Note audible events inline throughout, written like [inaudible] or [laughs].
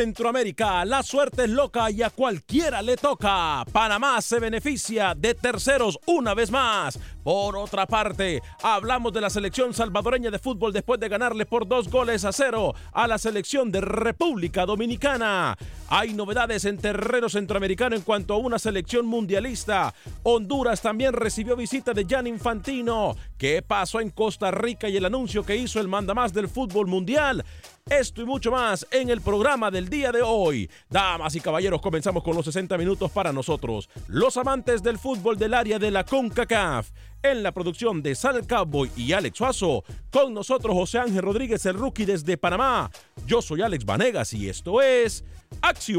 Centroamérica, la suerte es loca y a cualquiera le toca. Panamá se beneficia de terceros una vez más. Por otra parte, hablamos de la selección salvadoreña de fútbol después de ganarle por dos goles a cero a la selección de República Dominicana. Hay novedades en terreno centroamericano en cuanto a una selección mundialista. Honduras también recibió visita de Jan Infantino. ¿Qué pasó en Costa Rica y el anuncio que hizo el mandamás del fútbol mundial? Esto y mucho más en el programa del día de hoy. Damas y caballeros, comenzamos con los 60 minutos para nosotros, los amantes del fútbol del área de la CONCACAF. En la producción de Sal Cowboy y Alex Suazo, con nosotros José Ángel Rodríguez, el rookie desde Panamá. Yo soy Alex Vanegas y esto es Acción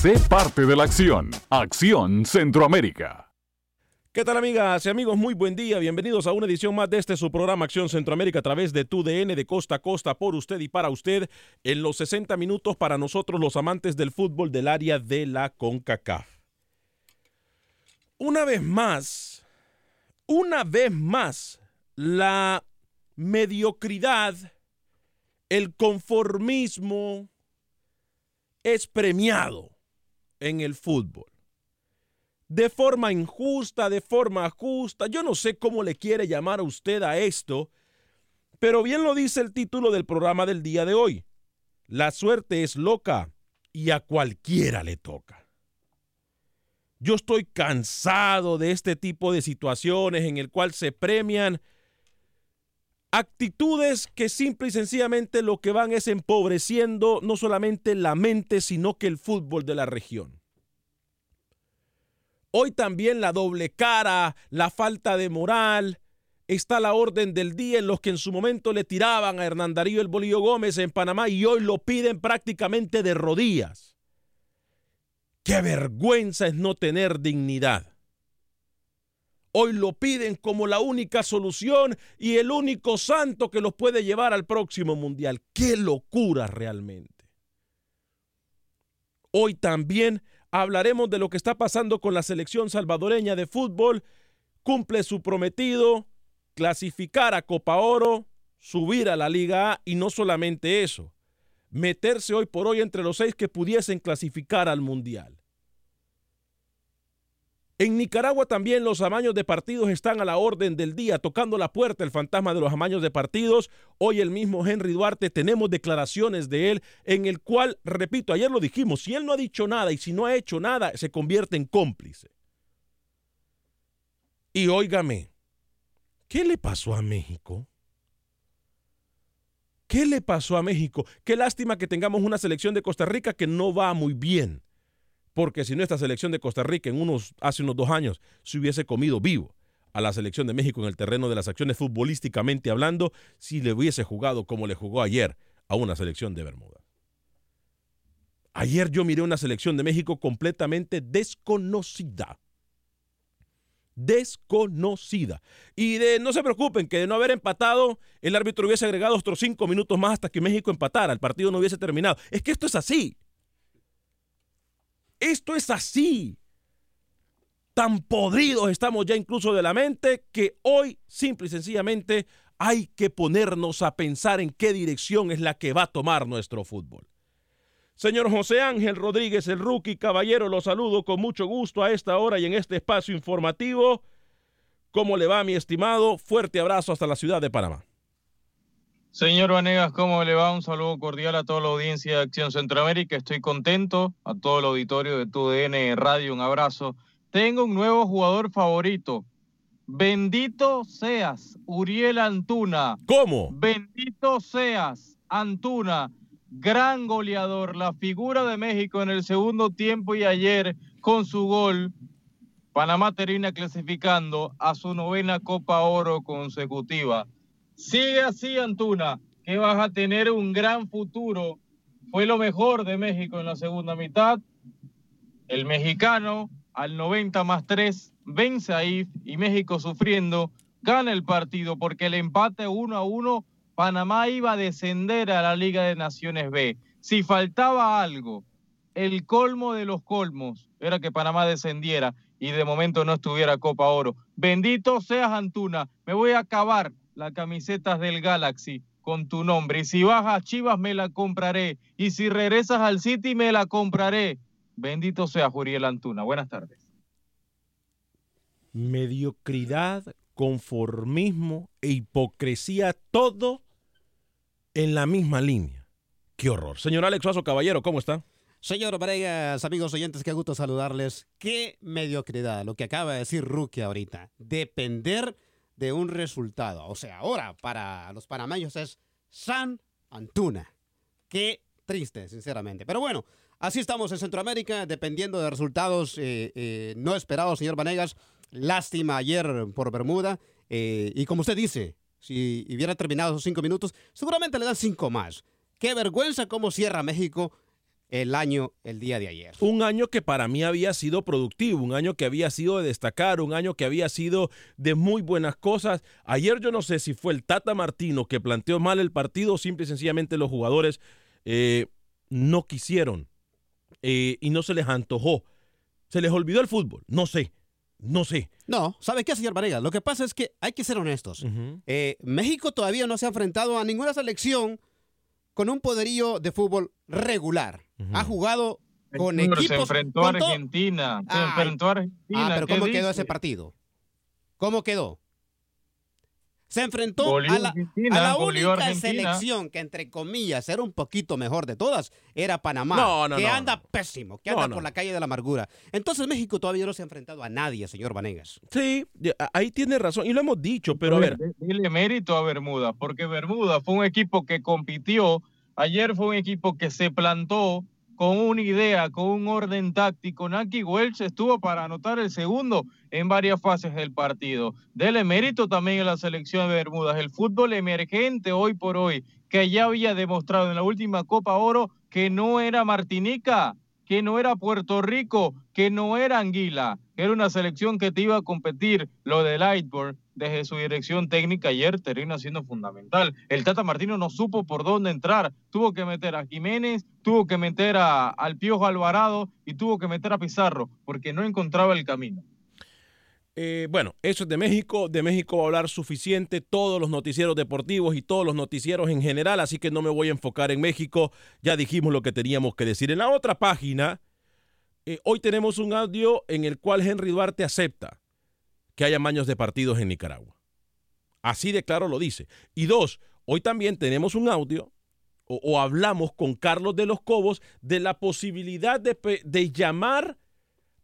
Sé parte de la acción. Acción Centroamérica. ¿Qué tal amigas y amigos? Muy buen día. Bienvenidos a una edición más de este su programa Acción Centroamérica a través de TUDN de costa a costa por usted y para usted en los 60 minutos para nosotros los amantes del fútbol del área de la CONCACAF. Una vez más, una vez más, la mediocridad, el conformismo es premiado en el fútbol. De forma injusta, de forma justa, yo no sé cómo le quiere llamar a usted a esto, pero bien lo dice el título del programa del día de hoy. La suerte es loca y a cualquiera le toca. Yo estoy cansado de este tipo de situaciones en el cual se premian actitudes que simple y sencillamente lo que van es empobreciendo no solamente la mente, sino que el fútbol de la región. Hoy también la doble cara, la falta de moral, está la orden del día en los que en su momento le tiraban a Hernán Darío el Bolillo Gómez en Panamá y hoy lo piden prácticamente de rodillas. Qué vergüenza es no tener dignidad. Hoy lo piden como la única solución y el único santo que los puede llevar al próximo mundial. Qué locura realmente. Hoy también Hablaremos de lo que está pasando con la selección salvadoreña de fútbol. Cumple su prometido, clasificar a Copa Oro, subir a la Liga A y no solamente eso, meterse hoy por hoy entre los seis que pudiesen clasificar al Mundial. En Nicaragua también los amaños de partidos están a la orden del día, tocando la puerta el fantasma de los amaños de partidos. Hoy el mismo Henry Duarte tenemos declaraciones de él en el cual, repito, ayer lo dijimos, si él no ha dicho nada y si no ha hecho nada, se convierte en cómplice. Y óigame, ¿qué le pasó a México? ¿Qué le pasó a México? Qué lástima que tengamos una selección de Costa Rica que no va muy bien porque si no esta selección de Costa Rica en unos, hace unos dos años se hubiese comido vivo a la selección de México en el terreno de las acciones futbolísticamente hablando, si le hubiese jugado como le jugó ayer a una selección de Bermuda. Ayer yo miré una selección de México completamente desconocida. Desconocida. Y de, no se preocupen que de no haber empatado, el árbitro hubiese agregado otros cinco minutos más hasta que México empatara, el partido no hubiese terminado. Es que esto es así. Esto es así. Tan podridos estamos ya incluso de la mente que hoy simple y sencillamente hay que ponernos a pensar en qué dirección es la que va a tomar nuestro fútbol. Señor José Ángel Rodríguez, el rookie caballero, lo saludo con mucho gusto a esta hora y en este espacio informativo. ¿Cómo le va, mi estimado? Fuerte abrazo hasta la ciudad de Panamá. Señor Vanegas, ¿cómo le va? Un saludo cordial a toda la audiencia de Acción Centroamérica. Estoy contento. A todo el auditorio de TUDN Radio, un abrazo. Tengo un nuevo jugador favorito. Bendito seas, Uriel Antuna. ¿Cómo? Bendito seas, Antuna. Gran goleador, la figura de México en el segundo tiempo y ayer con su gol. Panamá termina clasificando a su novena Copa Oro consecutiva. Sigue así, Antuna, que vas a tener un gran futuro. Fue lo mejor de México en la segunda mitad. El mexicano al 90 más 3 vence a IF y México sufriendo gana el partido porque el empate 1 a 1 Panamá iba a descender a la Liga de Naciones B. Si faltaba algo, el colmo de los colmos era que Panamá descendiera y de momento no estuviera Copa Oro. Bendito seas Antuna, me voy a acabar las camisetas del Galaxy con tu nombre. Y si vas a Chivas, me la compraré. Y si regresas al City, me la compraré. Bendito sea Juriel Antuna. Buenas tardes. Mediocridad, conformismo e hipocresía, todo en la misma línea. Qué horror. Señor Alex Suazo Caballero, ¿cómo está? Señor Varegas, amigos oyentes, qué gusto saludarles. Qué mediocridad, lo que acaba de decir Rookie ahorita. Depender de un resultado. O sea, ahora para los panameños es San Antuna. Qué triste, sinceramente. Pero bueno, así estamos en Centroamérica, dependiendo de resultados eh, eh, no esperados, señor Vanegas. Lástima ayer por Bermuda. Eh, y como usted dice, si hubiera terminado esos cinco minutos, seguramente le dan cinco más. Qué vergüenza cómo cierra México el año, el día de ayer. Un año que para mí había sido productivo, un año que había sido de destacar, un año que había sido de muy buenas cosas. Ayer yo no sé si fue el Tata Martino que planteó mal el partido o simple y sencillamente los jugadores eh, no quisieron eh, y no se les antojó. Se les olvidó el fútbol, no sé. No sé. No, ¿sabe qué, señor Varela? Lo que pasa es que hay que ser honestos. Eh, México todavía no se ha enfrentado a ninguna selección con un poderío de fútbol regular. Ha jugado con equipos. Se enfrentó a Argentina. Se enfrentó a Argentina. Ah, pero ¿cómo quedó ese partido? ¿Cómo quedó? Se enfrentó a la, única selección que, entre comillas, era un poquito mejor de todas, era Panamá, que anda pésimo, que anda por la calle de la amargura. Entonces México todavía no se ha enfrentado a nadie, señor Vanegas. Sí, ahí tiene razón, y lo hemos dicho, pero a ver. Dile mérito a Bermuda, porque Bermuda fue un equipo que compitió, ayer fue un equipo que se plantó, con una idea, con un orden táctico. Naki Welch estuvo para anotar el segundo en varias fases del partido. Dele mérito también a la selección de Bermudas. El fútbol emergente hoy por hoy, que ya había demostrado en la última Copa Oro que no era Martinica, que no era Puerto Rico, que no era Anguila, que era una selección que te iba a competir. Lo de Lightboard, desde su dirección técnica ayer, termina siendo fundamental. El Tata Martino no supo por dónde entrar. Tuvo que meter a Jiménez, tuvo que meter a, al Piojo Alvarado y tuvo que meter a Pizarro, porque no encontraba el camino. Eh, bueno, eso es de México. De México va a hablar suficiente todos los noticieros deportivos y todos los noticieros en general, así que no me voy a enfocar en México. Ya dijimos lo que teníamos que decir. En la otra página, eh, hoy tenemos un audio en el cual Henry Duarte acepta que haya maños de partidos en Nicaragua. Así de claro lo dice. Y dos, hoy también tenemos un audio o, hablamos con Carlos de los Cobos de la posibilidad de llamar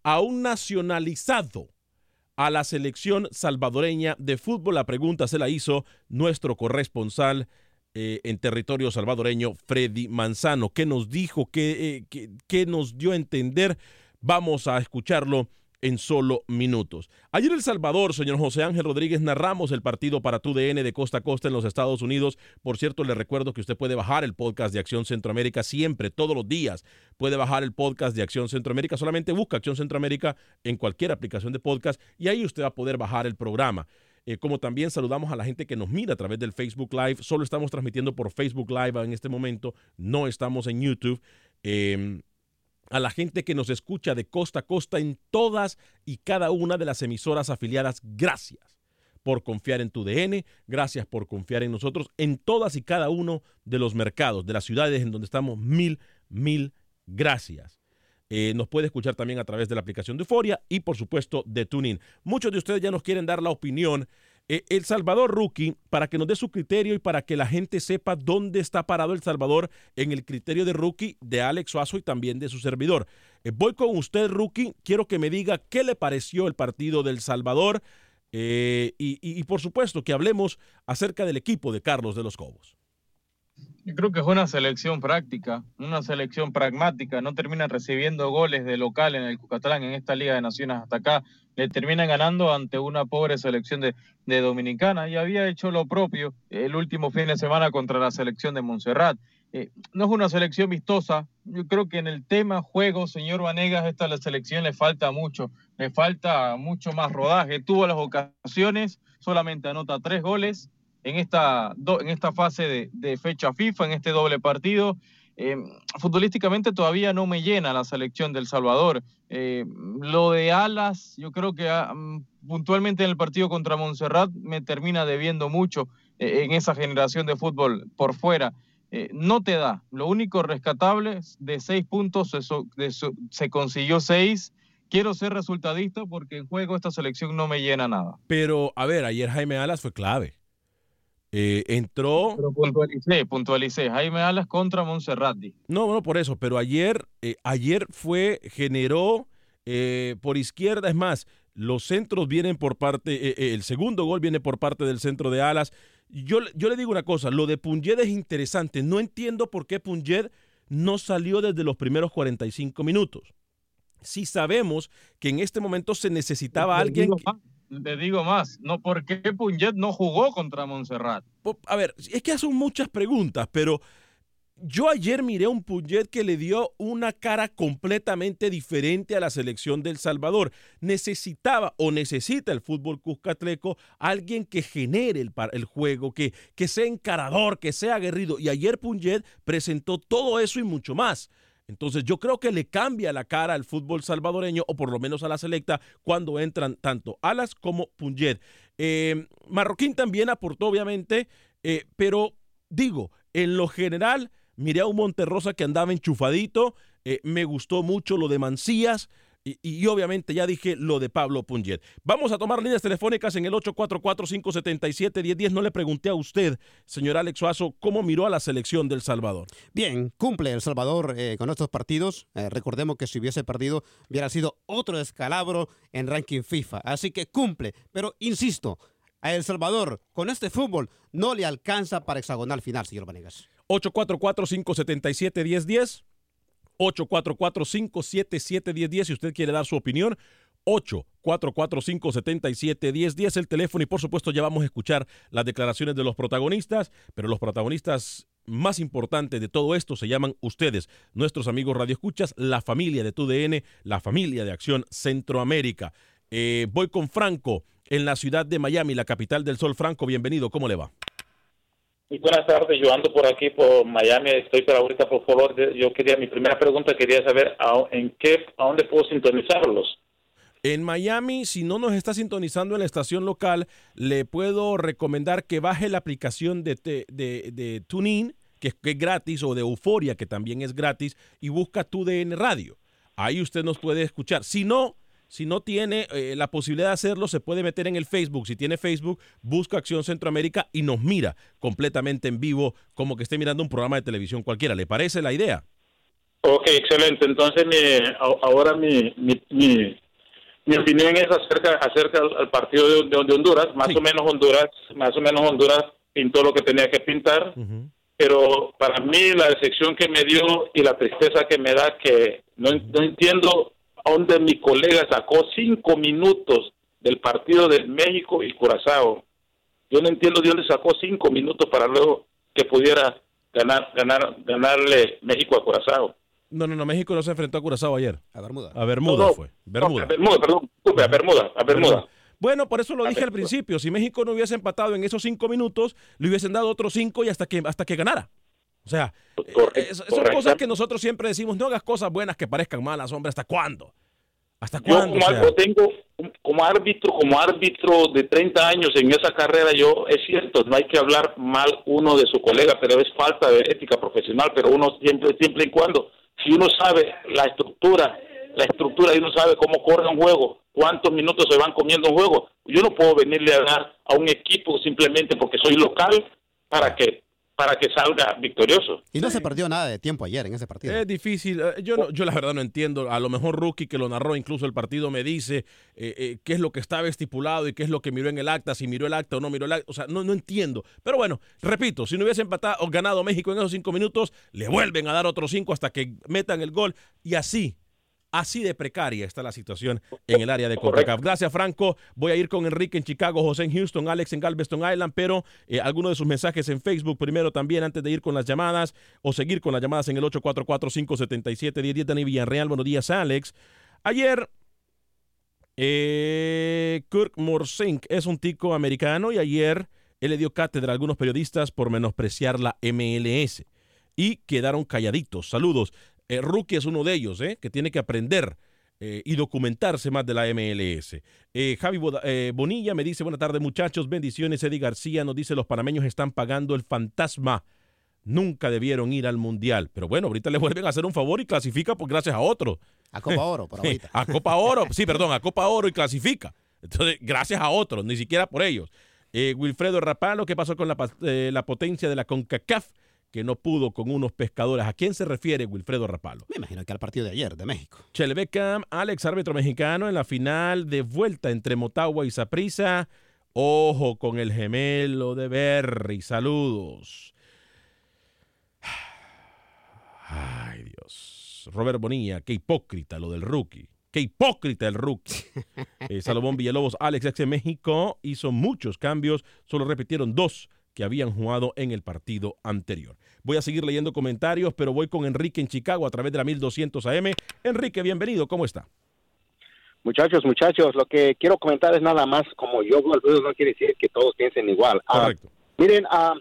a un nacionalizado a la selección salvadoreña de fútbol. La pregunta se la hizo nuestro corresponsal eh, en territorio salvadoreño, Freddy Manzano. ¿Qué nos dijo? ¿Qué, eh, qué, qué nos dio a entender? Vamos a escucharlo en solo minutos. Ayer El Salvador, señor José Ángel Rodríguez, narramos el partido para TUDN de costa a costa en los Estados Unidos. Por cierto, le recuerdo que usted puede bajar el podcast de Acción Centroamérica siempre, todos los días. Puede bajar el podcast de Acción Centroamérica. Solamente busca Acción Centroamérica en cualquier aplicación de podcast y ahí usted va a poder bajar el programa. Eh, como también saludamos a la gente que nos mira a través del Facebook Live. Solo estamos transmitiendo por Facebook Live en este momento. No estamos en YouTube. Eh, a la gente que nos escucha de costa a costa en todas y cada una de las emisoras afiliadas. Gracias por confiar en tu DN, gracias por confiar en nosotros en todas y cada uno de los mercados, de las ciudades en donde estamos. Mil, mil gracias. Eh, nos puede escuchar también a través de la aplicación de Euforia y por supuesto de Tuning. Muchos de ustedes ya nos quieren dar la opinión eh, el Salvador Rookie, para que nos dé su criterio y para que la gente sepa dónde está parado El Salvador en el criterio de Rookie de Alex Suazo y también de su servidor. Eh, voy con usted, Rookie. Quiero que me diga qué le pareció el partido del Salvador eh, y, por supuesto que hablemos acerca del equipo de Carlos de los Cobos. Yo creo que es una selección práctica, una selección pragmática. No terminan recibiendo goles de local en el Cucatlán en esta Liga de Naciones hasta acá. Le terminan ganando ante una pobre selección de, de Dominicana y había hecho lo propio el último fin de semana contra la selección de Montserrat. Eh, no es una selección vistosa. Yo creo que en el tema juego, señor Vanegas, esta la selección le falta mucho. Le falta mucho más rodaje. Tuvo las ocasiones, solamente anota tres goles en esta, en esta fase de, fecha FIFA, en este doble partido. Eh, futbolísticamente todavía no me llena la selección del Salvador. Eh, lo de Alas, yo creo que um, puntualmente en el partido contra Montserrat me termina debiendo mucho eh, en esa generación de fútbol por fuera. no te da. Lo único rescatable de seis puntos se, se consiguió seis quiero ser resultadista porque en juego esta selección no me llena nada. Pero, a ver, ayer Jaime Alas fue clave. Eh, entró. Pero puntualicé, puntualicé. Jaime Alas contra Monserrati. No, no, por eso. Pero ayer, eh, ayer fue, generó eh, por izquierda. Es más, los centros vienen por parte. el segundo gol viene por parte del centro de Alas. Yo, yo le digo una cosa: lo de Punjed es interesante. No entiendo por qué Punjed no salió desde los primeros 45 minutos. Si sabemos que en este momento se necesitaba alguien. Que, te digo más, no, ¿por qué no jugó contra Montserrat? A ver, es que hacen muchas preguntas, pero yo ayer miré un Punjet que le dio una cara completamente diferente a la selección del Salvador. Necesitaba o necesita el fútbol cuscatleco alguien que genere el, el juego, que, que sea encarador, que sea aguerrido. Y ayer Punjet presentó todo eso y mucho más. Entonces yo creo que le cambia la cara al fútbol salvadoreño, o por lo menos a la selecta, cuando entran tanto Alas como Punjet. Eh, Marroquín también aportó, obviamente, eh, pero digo, en lo general, miré a un Monterrosa que andaba enchufadito, eh, me gustó mucho lo de Mancías, y, y, obviamente ya dije lo de Pablo Punjet. Vamos a tomar líneas telefónicas en el 844-577-1010. No le pregunté a usted, señor Alex Suazo, cómo miró a la selección del Salvador. Bien, cumple El Salvador eh, con estos partidos. Eh, recordemos que si hubiese perdido, hubiera sido otro descalabro en ranking FIFA. Así que cumple. Pero insisto, a El Salvador con este fútbol no le alcanza para hexagonal final, señor Vanegas. 844-577-1010. 844-577-1010 si usted quiere dar su opinión. 844-577-1010 el teléfono y por supuesto ya vamos a escuchar las declaraciones de los protagonistas, pero los protagonistas más importante de todo esto se llaman ustedes, nuestros amigos radioescuchas, la familia de TUDN, la familia de Acción Centroamérica. Eh, voy con Franco en la ciudad de Miami, la capital del sol. Franco, bienvenido, ¿cómo le va? Buenas tardes, yo ando por aquí por Miami, estoy por ahorita por favor, yo quería, mi primera pregunta quería saber a, en qué, a dónde puedo sintonizarlos. En Miami, si no nos está sintonizando en la estación local, le puedo recomendar que baje la aplicación de, de, de TuneIn, que que es gratis, o de Euforia, que también es gratis, y busca TUDN Radio. Ahí usted nos puede escuchar. Si no, si no tiene eh, la posibilidad de hacerlo, se puede meter en el Facebook. Si tiene Facebook, busca Acción Centroamérica y nos mira completamente en vivo, como que esté mirando un programa de televisión cualquiera. ¿Le parece la idea? Ok, excelente. Entonces, mi, ahora mi, mi, mi opinión es acerca acerca al partido de, de, Honduras más o menos Honduras más o menos Honduras pintó lo que tenía que pintar pero para mí la decepción que me dio y la tristeza que me da que no, no entiendo a dónde mi colega sacó cinco minutos del partido de México y Curazao yo no entiendo de dónde sacó cinco minutos para luego que pudiera ganar ganar ganarle México a Curazao no, no, no, México no se enfrentó a Curazao ayer. A Bermuda. A Bermuda fue. Bermuda. a Bermuda, perdón. A Bermuda, a Bermuda. Bueno, por eso lo dije al principio. Si México no hubiese empatado en esos cinco minutos, le hubiesen dado otros cinco y hasta que, hasta que ganara. O sea, eh, son cosas que nosotros siempre decimos, no hagas cosas buenas que parezcan malas, hombre, ¿hasta cuándo? ¿Hasta cuándo? Yo como, tengo como árbitro, como árbitro de 30 años en esa carrera, yo es cierto, no hay que hablar mal uno de su colega, pero es falta de ética profesional, pero uno siempre, siempre y cuando si uno sabe la estructura, la estructura y uno sabe cómo corre un juego, cuántos minutos se van comiendo un juego, yo no puedo venirle a dar a un equipo simplemente porque soy local para que para que salga victorioso. Y no se perdió nada de tiempo ayer en ese partido. Es difícil. Eh, yo, no, yo la verdad no entiendo. A lo mejor Rookie, que lo narró incluso el partido, me dice eh, eh, qué es lo que estaba estipulado y qué es lo que miró en el acta, si miró el acta o no miró el acta. O sea, no, no entiendo. Pero bueno, repito, si no hubiese empatado o ganado México en esos cinco minutos, le vuelven a dar otros cinco hasta que metan el gol. Y así Así de precaria está la situación en el área de CONCACAF. Gracias, Franco. Voy a ir con Enrique en Chicago, José en Houston, Alex en Galveston Island, pero eh, algunos de sus mensajes en Facebook primero también antes de ir con las llamadas o seguir con las llamadas en el 844-577-1010. Dani Villarreal, buenos días, Alex. Ayer, eh, Kirk Morsink es un tico americano y ayer él le dio cátedra a algunos periodistas por menospreciar la MLS y quedaron calladitos. Saludos. Eh, Rookie es uno de ellos, ¿eh? que tiene que aprender eh, y documentarse más de la MLS. Eh, Javi Bonilla me dice, buenas tardes muchachos, bendiciones. Eddie García nos dice, los panameños están pagando el fantasma. Nunca debieron ir al Mundial. Pero bueno, ahorita le vuelven a hacer un favor y clasifica por gracias a otro. A Copa [laughs] Oro, por ahorita. a Copa Oro, sí, perdón, a Copa Oro y clasifica. Entonces, gracias a otros, ni siquiera por ellos. Wilfredo Rapalo, ¿qué pasó con la, la potencia de la CONCACAF? Que no pudo con unos pescadores. ¿A quién se refiere Wilfredo Rapalo? Me imagino que al partido de ayer de México. Chelbecam, Alex, árbitro mexicano, en la final de vuelta entre Motagua y Saprisa. Ojo con el gemelo de Berry. Saludos. Ay, Dios. Robert Bonilla, qué hipócrita lo del rookie. Qué hipócrita el rookie. [laughs] Eh, Salomón Villalobos, Alex, ex de México, hizo muchos cambios, solo repitieron dos que habían jugado en el partido anterior. Voy a seguir leyendo comentarios, pero voy con Enrique en Chicago a través de la 1200 AM. Enrique, bienvenido, ¿cómo está? Muchachos, muchachos, lo que quiero comentar es nada más, como yo no quiere decir que todos piensen igual. Ah, Correcto. miren, uh,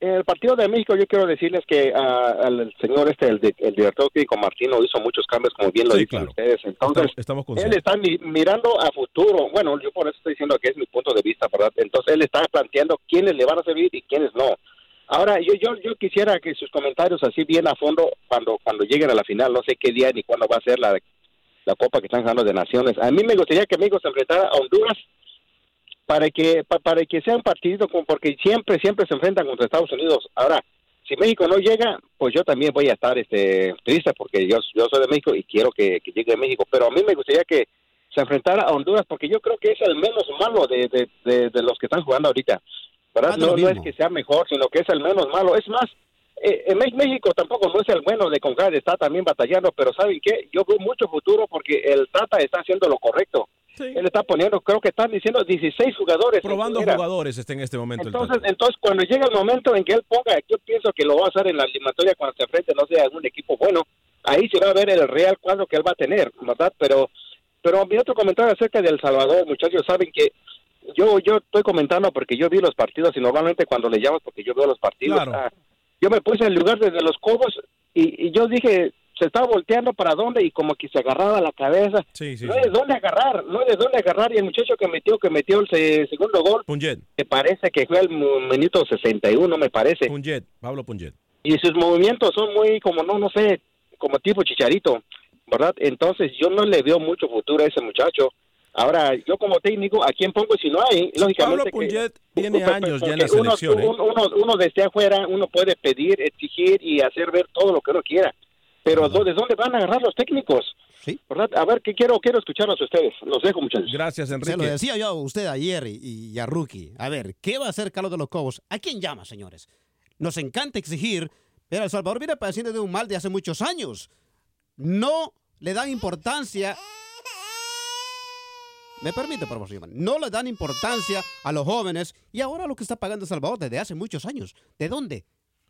en el partido de México yo quiero decirles que uh, el señor este, el, el director crítico Martino hizo muchos cambios, como bien lo dicen ustedes. Entonces, estamos, él está mirando a futuro. Bueno, yo por eso estoy diciendo que es mi punto de vista, ¿verdad? Entonces, él está planteando quiénes le van a servir y quiénes no. Ahora, yo, yo, yo quisiera que sus comentarios así bien a fondo cuando, cuando lleguen a la final, no sé qué día ni cuándo va a ser la, la Copa que están jugando de Naciones. A mí me gustaría que México se enfrentara a Honduras para que para que sea un partido como porque siempre siempre se enfrentan contra Estados Unidos. Ahora, si México no llega, pues yo también voy a estar este triste porque yo yo soy de México y quiero que, llegue a México, pero a mí me gustaría que se enfrentara a Honduras porque yo creo que es el menos malo de, de, de, los que están jugando ahorita. ¿verdad? Ah, no, no, es que sea mejor, sino que es el menos malo. Es más, eh, en México tampoco no es el bueno de Concar, está también batallando, pero ¿saben qué? Yo veo mucho futuro porque el Tata está haciendo lo correcto Él está poniendo, creo que están diciendo 16 jugadores. Probando jugadores está en este momento. el Entonces, entonces, cuando llega el momento en que él ponga, yo pienso que lo va a hacer en la eliminatoria cuando se enfrente, no sé, a algún equipo bueno, ahí se va a ver el real cuadro que él va a tener, ¿verdad? Pero, pero mi otro comentario acerca de El Salvador, muchachos, saben que yo yo estoy comentando porque yo vi los partidos y normalmente cuando le llamas porque yo veo los partidos, Claro. ah, yo me puse en lugar de, de los cobos y, y yo dije, se estaba volteando para dónde y como que se agarraba la cabeza. Sí, sí, no sí. hay de dónde agarrar, no de dónde agarrar. Y el muchacho que metió, que metió el se- segundo gol, Punjet. me parece que fue al mu- minuto 61, me parece. Punjet, Pablo Punjet. Y sus movimientos son muy como, no, no sé, como tipo chicharito, ¿verdad? Entonces yo no le veo mucho futuro a ese muchacho. Ahora, yo como técnico, ¿a quién pongo si no hay? Lógicamente Pablo que- Punjet [laughs] tiene años ya en la uno- selección. ¿eh? Uno, uno, uno desde afuera, uno puede pedir, exigir y hacer ver todo lo que uno quiera. Pero ¿de dónde van a agarrar los técnicos? Sí. ¿Verdad? A ver, ¿qué quiero? Quiero escucharlos a ustedes. Los dejo, muchachos. Gracias, Se lo decía yo a usted ayer y, y a Rookie. A ver, ¿qué va a hacer Carlos de los Cobos? ¿A quién llama, señores? Nos encanta exigir, pero El Salvador viene padeciendo de un mal de hace muchos años. No le dan importancia. Me permite, por favor, señor. No le dan importancia a los jóvenes y ahora lo que está pagando El Salvador desde hace muchos años. ¿De dónde?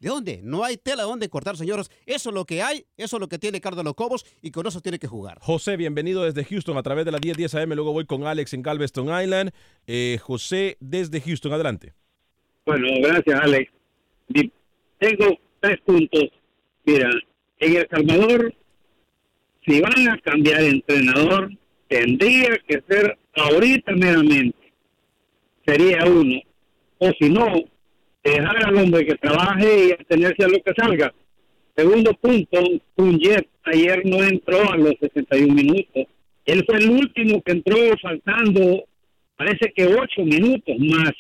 ¿De dónde? No hay tela donde cortar, señores. Eso es lo que hay, eso es lo que tiene Carlos de los Cobos y con eso tiene que jugar. José, bienvenido desde Houston a través de la 1010 AM. Luego voy con Alex en Galveston Island. Eh, José desde Houston, adelante. Bueno, gracias, Alex. Tengo tres puntos. Mira, en El Salvador, si van a cambiar entrenador, tendría que ser ahorita meramente. Sería uno. O si no, dejar al hombre que trabaje y atenerse a lo que salga. Segundo punto, Punjet ayer no entró a los 61 minutos. Él fue el último que entró faltando, parece que ocho minutos más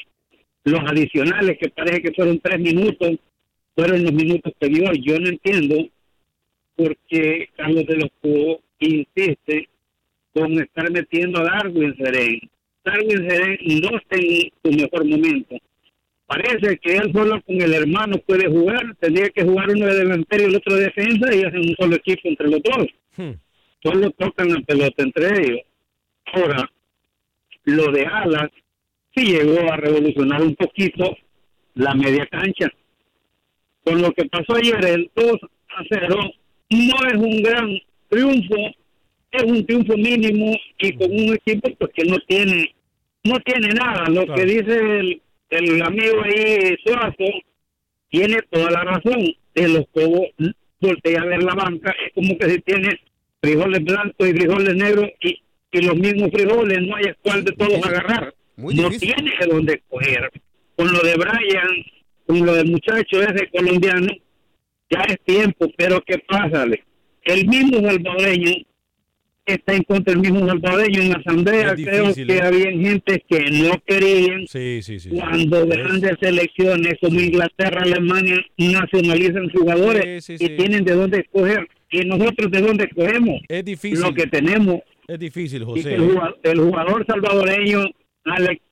los adicionales, que parece que fueron tres minutos, fueron los minutos que dio. Yo no entiendo por qué Carlos de los Cubos insiste con estar metiendo a Darwin Serén. Darwin Serén no está en su mejor momento. Parece que él solo con el hermano puede jugar, tendría que jugar uno de delantero y el otro de defensa y hacen un solo equipo entre los dos. Solo tocan la pelota entre ellos. Ahora, lo de Alas sí llegó a revolucionar un poquito la media cancha. Con lo que pasó ayer, el 2 a 0, no es un gran triunfo, es un triunfo mínimo y con un equipo pues, que no tiene no tiene nada. Lo que dice el, el amigo ahí, Suazo, tiene toda la razón. De los cobos, voltea a ver la banca, es como que si tiene frijoles blancos y frijoles negros y, y los mismos frijoles, no hay cuál de todos agarrar. no tiene de dónde escoger. Con lo de Brian, con lo del muchacho ese colombiano, ya es tiempo, pero ¿qué pasa? El mismo salvadoreño está en contra del mismo salvadoreño en la asamblea. Creo que ¿eh? había gente que no querían Sí, sí, sí. cuando grandes selecciones como Inglaterra, Alemania nacionalizan jugadores y tienen de dónde escoger. ¿Y nosotros de dónde escogemos? Es difícil. Lo que tenemos. Es difícil, José. el, jugador, el jugador salvadoreño, Alex,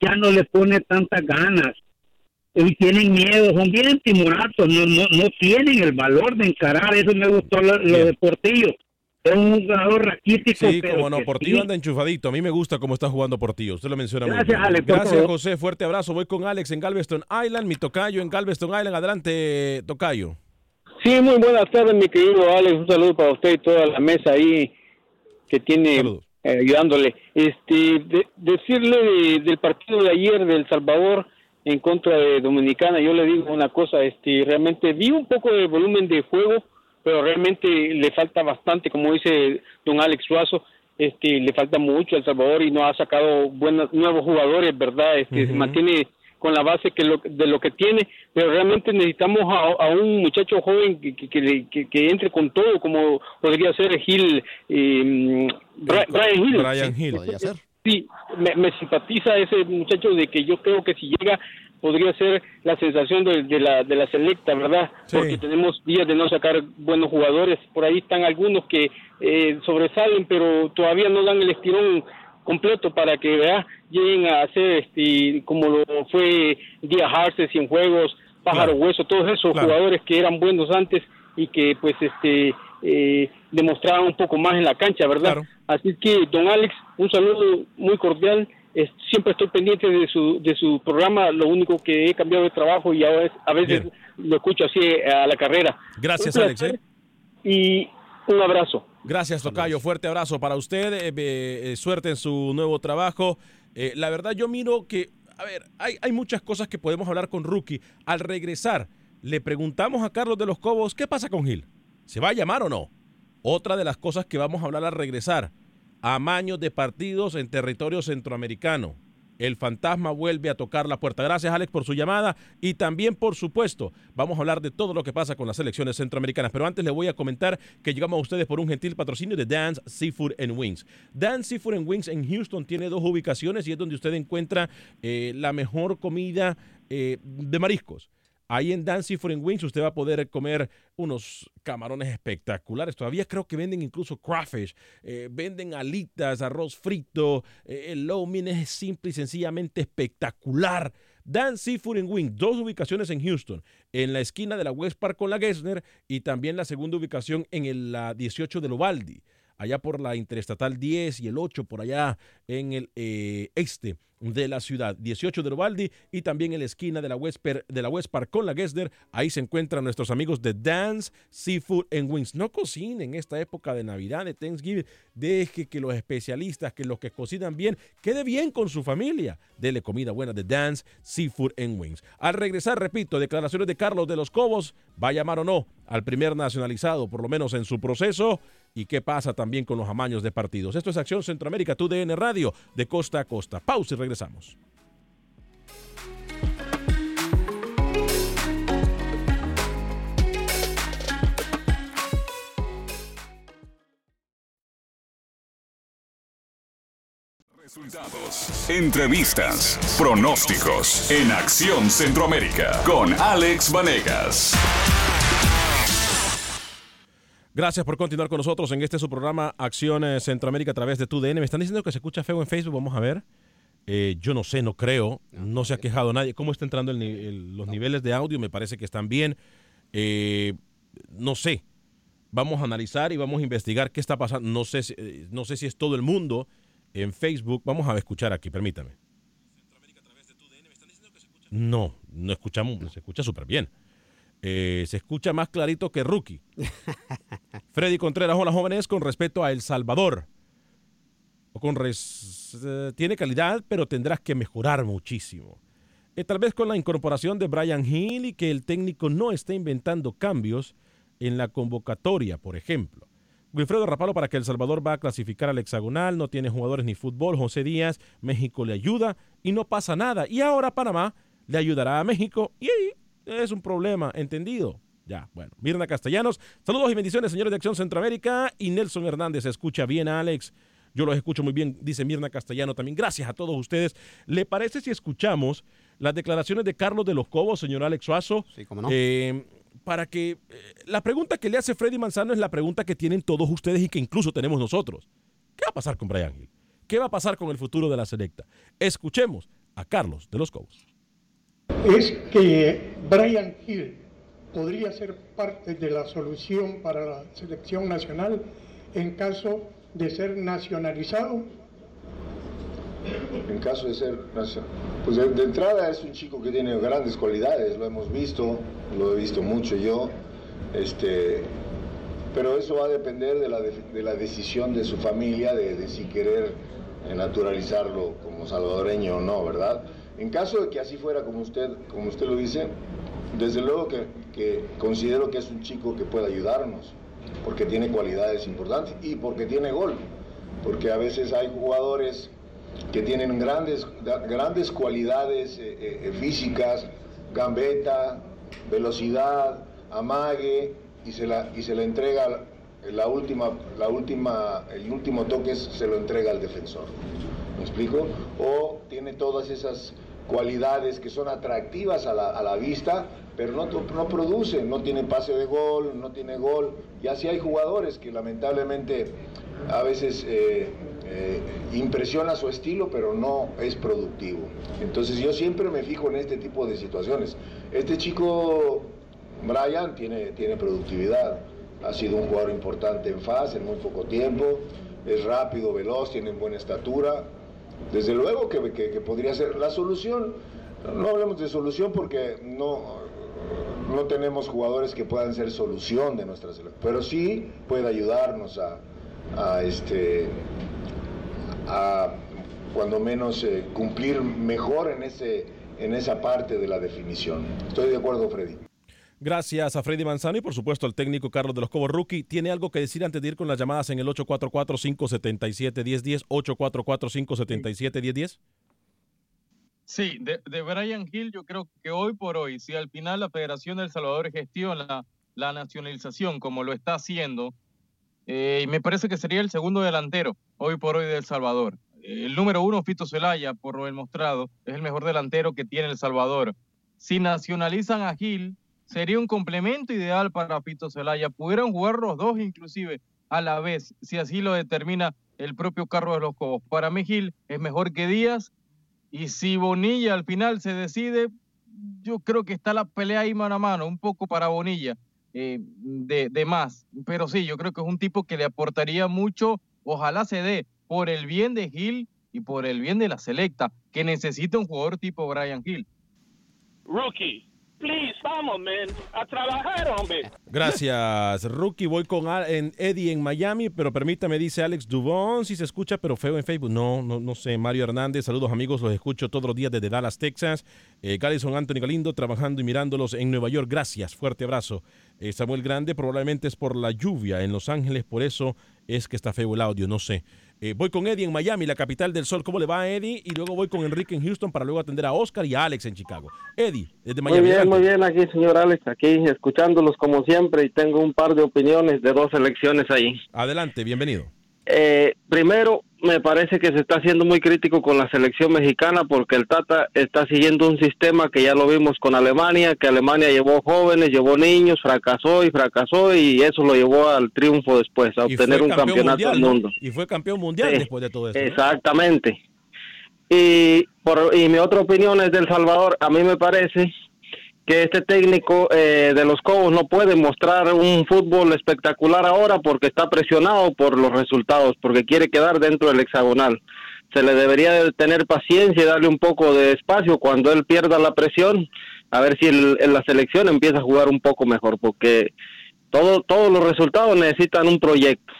ya no le pone tantas ganas. Y tienen miedo, son bien timoratos, no, no, no tienen el valor de encarar. Eso me gustó lo, lo de Portillo. Es un jugador raquítico. Sí, pero como no, Portillo sí. anda enchufadito. A mí me gusta cómo está jugando Portillo. Usted lo menciona muy Gracias, bien. Alex, Gracias. José. Fuerte abrazo. Voy con Alex en Galveston Island. Mi tocayo en Galveston Island. Adelante, tocayo. Sí, muy buenas tardes, mi querido Alex. Un saludo para usted y toda la mesa ahí que tiene eh, ayudándole. Este, de- decirle de- del partido de ayer del Salvador en contra de Dominicana, yo le digo una cosa, este, realmente vi un poco de volumen de juego, pero realmente le falta bastante, como dice don Alex Suazo, este, le falta mucho a El Salvador y no ha sacado buenos nuevos jugadores, ¿verdad? Este, se mantiene con la base que lo, de lo que tiene, pero realmente necesitamos a, a un muchacho joven que, que, que le- que- que entre con todo, como podría ser Gil, eh, Brian Hill. Brian Sí, Hill. sí, Sí, me, me simpatiza ese muchacho de que yo creo que si llega podría ser la sensación de, de la, de la selecta, ¿verdad? Porque tenemos días de no sacar buenos jugadores, por ahí están algunos que eh, sobresalen, pero todavía no dan el estirón completo para que ¿verdad? lleguen a ser este, como lo fue Díaz Arce, Cienfuegos, Pájaro Hueso, todos esos jugadores que eran buenos antes y que pues este eh, demostraban un poco más en la cancha, ¿verdad? Así que, don Alex, un saludo muy cordial. Es- siempre estoy pendiente de su, de su programa. Lo único que he cambiado de trabajo y ahora es- a veces lo escucho así eh, a la carrera. Gracias, Alex. ¿eh? Y un abrazo. Gracias, Tocayo. Fuerte abrazo para usted. eh, eh, eh, suerte en su nuevo trabajo. Eh, la verdad, yo miro que, a ver, hay, hay muchas cosas que podemos hablar con Rookie. Al regresar, le preguntamos a Carlos de los Cobos, ¿qué pasa con Gil? ¿Se va a llamar o no? Otra de las cosas que vamos a hablar al regresar, amaños de partidos en territorio centroamericano. El fantasma vuelve a tocar la puerta. Gracias, Alex, por su llamada. Y también, por supuesto, vamos a hablar de todo lo que pasa con las selecciones centroamericanas. Pero antes le voy a comentar que llegamos a ustedes por un gentil patrocinio de Dan's Seafood and Wings. Dan's Seafood and Wings en Houston tiene dos ubicaciones y es donde usted encuentra eh, la mejor comida eh, de mariscos. Ahí en Dan Seafood and Wings usted va a poder comer unos camarones espectaculares. Todavía creo que venden incluso crawfish, eh, venden alitas, arroz frito. eh, el low mean es simple y sencillamente espectacular. Dan Seafood and Wings, dos ubicaciones en Houston, en la esquina de la West Park con la Gessner y también la segunda ubicación en el la 18 de Lovaldi, allá por la Interestatal 10 y el 8 por allá en el eh, este de la ciudad, 18 de Lovaldi y también en la esquina de la West, Per- de la West Park con la Gessner. Ahí se encuentran nuestros amigos de Dance Seafood and Wings. No cocinen esta época de Navidad, de Thanksgiving. Deje que los especialistas, que los que cocinan bien, quede bien con su familia. Dele comida buena de Dance Seafood and Wings. Al regresar, repito, declaraciones de Carlos de los Cobos. ¿Va a llamar o no al primer nacionalizado, por lo menos en su proceso? ¿Y qué pasa también con los amaños de partidos? Esto es Acción Centroamérica, tu DN Radio, de costa a costa. Pausa y regresamos. Resultados, entrevistas, pronósticos en Acción Centroamérica con Alex Vanegas. Gracias por continuar con nosotros en este su programa Acción eh, Centroamérica a través de tu DN. Me están diciendo que se escucha feo en Facebook. Vamos a ver. Eh, yo no sé, no creo. No se ha quejado nadie. ¿Cómo está entrando el ni- el- los niveles de audio? Me parece que están bien. Eh, no sé. Vamos a analizar y vamos a investigar qué está pasando. No sé, si- no sé si es todo el mundo en Facebook. Vamos a escuchar aquí, permítame. No, no escuchamos, se escucha súper bien. Eh, se escucha más clarito que Rookie. [laughs] Freddy Contreras, hola jóvenes, con respecto a El Salvador. O con res- eh, tiene calidad, pero tendrás que mejorar muchísimo. Eh, tal vez con la incorporación de Brian Hill y que el técnico no esté inventando cambios en la convocatoria, por ejemplo. Wilfredo Rapalo para que El Salvador va a clasificar al hexagonal, no tiene jugadores ni fútbol. José Díaz, México le ayuda y no pasa nada. Y ahora Panamá le ayudará a México y ahí es un problema, ¿entendido? Ya, bueno. Mirna Castellanos, saludos y bendiciones, señores de Acción Centroamérica. Y Nelson Hernández, escucha bien, Alex. Yo los escucho muy bien, dice Mirna Castellano también. Gracias a todos ustedes. ¿Le parece si escuchamos las declaraciones de Carlos de los Cobos, señor Alex Suazo? Sí, cómo no. Eh, para que eh, la pregunta que le hace Freddy Manzano es la pregunta que tienen todos ustedes y que incluso tenemos nosotros. ¿Qué va a pasar con Brian Hill? ¿Qué va a pasar con el futuro de la selecta? Escuchemos a Carlos de los Cobos. Es que Brian Hill podría ser parte de la solución para la selección nacional en caso de ser nacionalizado. En caso de ser. Pues de, entrada es un chico que tiene grandes cualidades, lo hemos visto, lo he visto mucho yo. Este, pero eso va a depender de la, de, de la decisión de su familia de, si querer naturalizarlo como salvadoreño o no, ¿verdad? En caso de que así fuera como usted, como usted lo dice, desde luego que, que considero que es un chico que puede ayudarnos, porque tiene cualidades importantes y porque tiene gol, porque a veces hay jugadores que tienen grandes, grandes cualidades eh, eh, físicas, gambeta, velocidad, amague, y se la, y se la entrega la última, la última, el último toque se lo entrega al defensor. ¿Me explico? O tiene todas esas cualidades que son atractivas a la, a la vista, pero no, no produce, no tiene pase de gol, no tiene gol. Y así hay jugadores que lamentablemente a veces eh, eh, impresiona su estilo, pero no es productivo. Entonces yo siempre me fijo en este tipo de situaciones. Este chico, Brian, tiene, tiene productividad, ha sido un jugador importante en FAS en muy poco tiempo, es rápido, veloz, tiene buena estatura. Desde luego que, que, que podría ser la solución. No hablemos de solución porque no, no tenemos jugadores que puedan ser solución de nuestra selección, pero sí puede ayudarnos a, a este a cuando menos eh, cumplir mejor en ese en esa parte de la definición. Estoy de acuerdo, Freddy. Gracias a Freddy Manzano y por supuesto al técnico Carlos de los Cobos Rookie. ¿Tiene algo que decir antes de ir con las llamadas en el 844-577-1010? 844-577-1010. Sí, de, de, Brian Hill yo creo que hoy por hoy, si al final la Federación del Salvador gestiona la nacionalización como lo está haciendo, eh, me parece que sería el segundo delantero hoy por hoy del Salvador. El número uno, Fito Celaya, por lo mostrado, es el mejor delantero que tiene El Salvador. Si nacionalizan a Gil, sería un complemento ideal para Fito Celaya. Pudieran jugar los dos inclusive a la vez, si así lo determina el propio Carlos de los Cobos. Para mí Gil es mejor que Díaz y si Bonilla al final se decide, yo creo que está la pelea ahí mano a mano, un poco para Bonilla eh, de, de más. Pero sí, yo creo que es un tipo que le aportaría mucho, ojalá se dé por el bien de Gil y por el bien de la selecta, que necesita un jugador tipo Brian Hill. Rookie, please, vamos, man, a trabajar, hombre. Gracias, Rookie. Voy con Eddie en Miami, pero permítame, dice Alex Dubón, si se escucha, pero feo en Facebook. No, no, no sé. Mario Hernández, saludos amigos, los escucho todos los días desde Dallas, Texas. Eh, Anthony Galindo, trabajando y mirándolos en Nueva York. Gracias, fuerte abrazo. Eh, Samuel Grande, probablemente es por la lluvia en Los Ángeles, por eso es que está feo el audio, no sé. Eh, voy con Eddie en Miami, la capital del sol. ¿Cómo le va a Eddie? Y luego voy con Enrique en Houston para luego atender a Oscar y a Alex en Chicago. Eddie, desde Miami. Muy bien, muy bien aquí, señor Alex, aquí escuchándolos como siempre y tengo un par de opiniones de dos elecciones ahí. Adelante, bienvenido. Eh, primero, me parece que se está haciendo muy crítico con la selección mexicana porque el Tata está siguiendo un sistema que ya lo vimos con Alemania, que Alemania llevó jóvenes, llevó niños, fracasó y fracasó y eso lo llevó al triunfo después, a obtener un campeonato mundial, del mundo. Y fue campeón mundial Sí, después de todo eso. ¿no? Exactamente. Y, por, y mi otra opinión es del Salvador. A mí me parece que este técnico eh, de los Cobos no puede mostrar un fútbol espectacular ahora porque está presionado por los resultados, porque quiere quedar dentro del hexagonal. Se le debería de tener paciencia y darle un poco de espacio cuando él pierda la presión, a ver si el- la selección empieza a jugar un poco mejor, porque todo, todos los resultados necesitan un proyecto.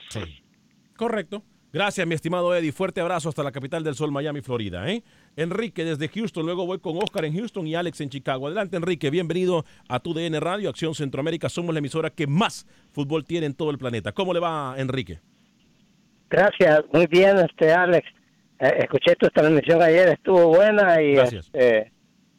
Correcto. Gracias, mi estimado Eddie. Fuerte abrazo hasta la capital del sol, Miami, Florida. ¿eh? Enrique desde Houston, luego voy con Oscar en Houston y Alex en Chicago. Adelante, Enrique. Bienvenido a tu DN Radio, Acción Centroamérica. Somos la emisora que más fútbol tiene en todo el planeta. ¿Cómo le va, Enrique? Gracias, muy bien, este Alex. Eh, escuché tu transmisión ayer, estuvo buena y Gracias. este,